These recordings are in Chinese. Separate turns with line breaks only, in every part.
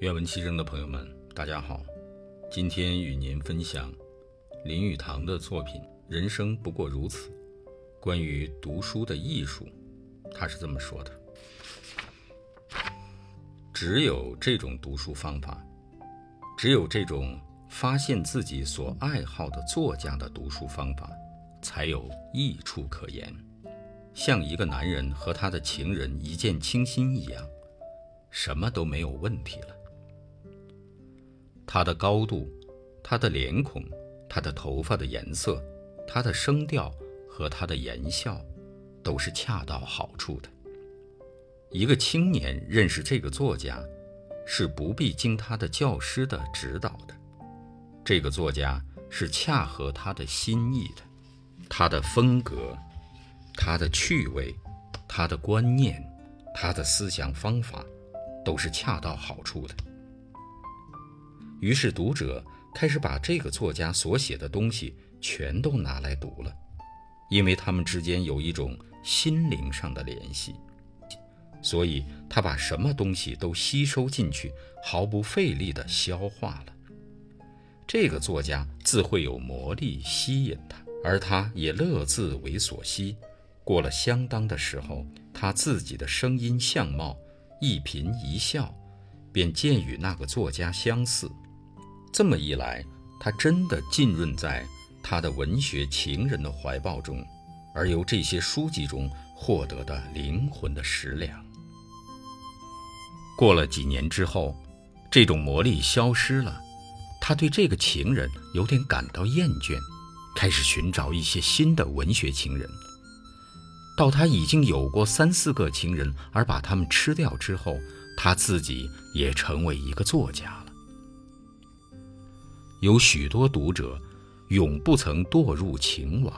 愿闻其声的朋友们，大家好。今天与您分享林语堂的作品《人生不过如此》。关于读书的艺术，他是这么说的：只有这种读书方法，只有这种发现自己所爱好的作家的读书方法，才有益处可言。像一个男人和他的情人一见倾心一样，什么都没有问题了。他的高度，他的脸孔，他的头发的颜色，他的声调和他的言笑，都是恰到好处的。一个青年认识这个作家，是不必经他的教师的指导的。这个作家是恰合他的心意的，他的风格，他的趣味，他的观念，他的思想方法，都是恰到好处的。于是，读者开始把这个作家所写的东西全都拿来读了，因为他们之间有一种心灵上的联系，所以他把什么东西都吸收进去，毫不费力地消化了。这个作家自会有魔力吸引他，而他也乐自为所吸。过了相当的时候，他自己的声音相貌一颦一笑，便渐与那个作家相似。这么一来，他真的浸润在他的文学情人的怀抱中，而由这些书籍中获得的灵魂的食粮。过了几年之后，这种魔力消失了，他对这个情人有点感到厌倦，开始寻找一些新的文学情人。到他已经有过三四个情人，而把他们吃掉之后，他自己也成为一个作家了。有许多读者，永不曾堕入情网，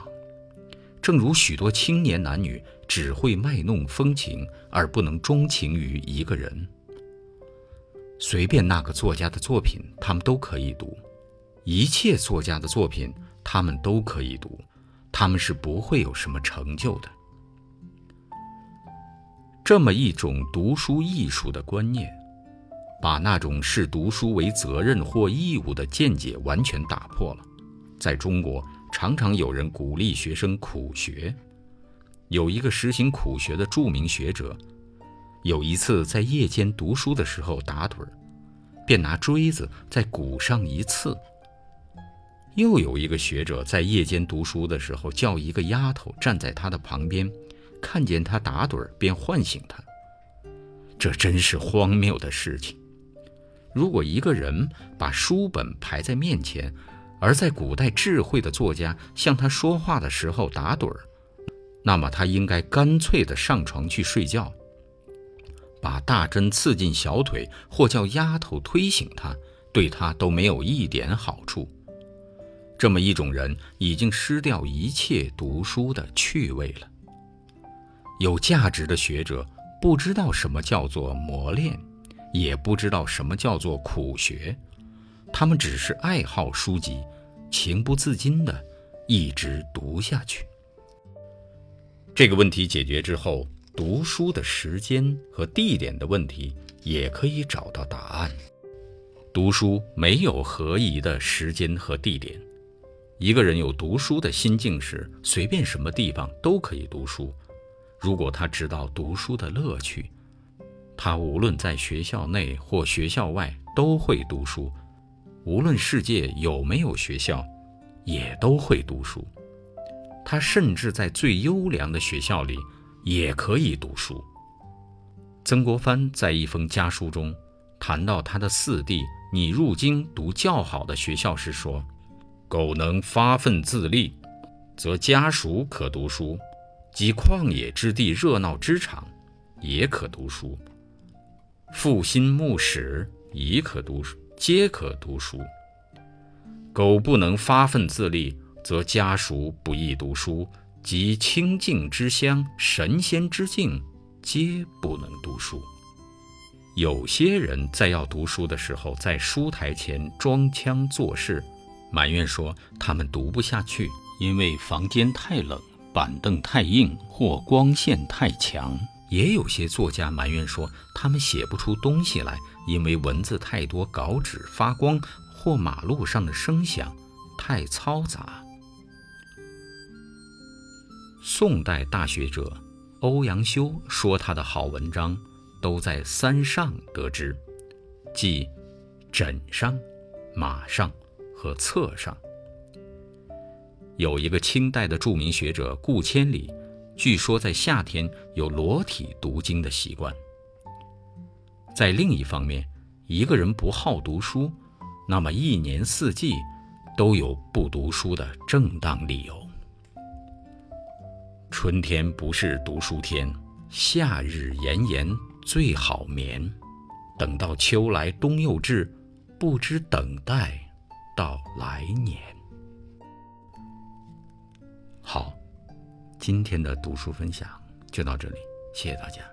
正如许多青年男女只会卖弄风情，而不能钟情于一个人。随便那个作家的作品，他们都可以读；一切作家的作品，他们都可以读，他们是不会有什么成就的。这么一种读书艺术的观念。把那种视读书为责任或义务的见解完全打破了。在中国，常常有人鼓励学生苦学。有一个实行苦学的著名学者，有一次在夜间读书的时候打盹儿，便拿锥子在鼓上一刺。又有一个学者在夜间读书的时候，叫一个丫头站在他的旁边，看见他打盹儿便唤醒他。这真是荒谬的事情。如果一个人把书本排在面前，而在古代智慧的作家向他说话的时候打盹儿，那么他应该干脆的上床去睡觉。把大针刺进小腿，或叫丫头推醒他，对他都没有一点好处。这么一种人，已经失掉一切读书的趣味了。有价值的学者不知道什么叫做磨练。也不知道什么叫做苦学，他们只是爱好书籍，情不自禁地一直读下去。这个问题解决之后，读书的时间和地点的问题也可以找到答案。读书没有合宜的时间和地点，一个人有读书的心境时，随便什么地方都可以读书。如果他知道读书的乐趣。他无论在学校内或学校外都会读书，无论世界有没有学校，也都会读书。他甚至在最优良的学校里也可以读书。曾国藩在一封家书中谈到他的四弟拟入京读较好的学校时说：“苟能发奋自立，则家属可读书；及旷野之地、热闹之场，也可读书。”复心慕史，亦可读书，皆可读书。苟不能发奋自立，则家属不宜读书，及清净之乡、神仙之境，皆不能读书。有些人在要读书的时候，在书台前装腔作势，埋怨说他们读不下去，因为房间太冷，板凳太硬，或光线太强。也有些作家埋怨说，他们写不出东西来，因为文字太多，稿纸发光，或马路上的声响太嘈杂。宋代大学者欧阳修说，他的好文章都在三上得知，即枕上、马上和册上。有一个清代的著名学者顾千里。据说在夏天有裸体读经的习惯。在另一方面，一个人不好读书，那么一年四季都有不读书的正当理由。春天不是读书天，夏日炎炎最好眠。等到秋来冬又至，不知等待到来年。好。今天的读书分享就到这里，谢谢大家。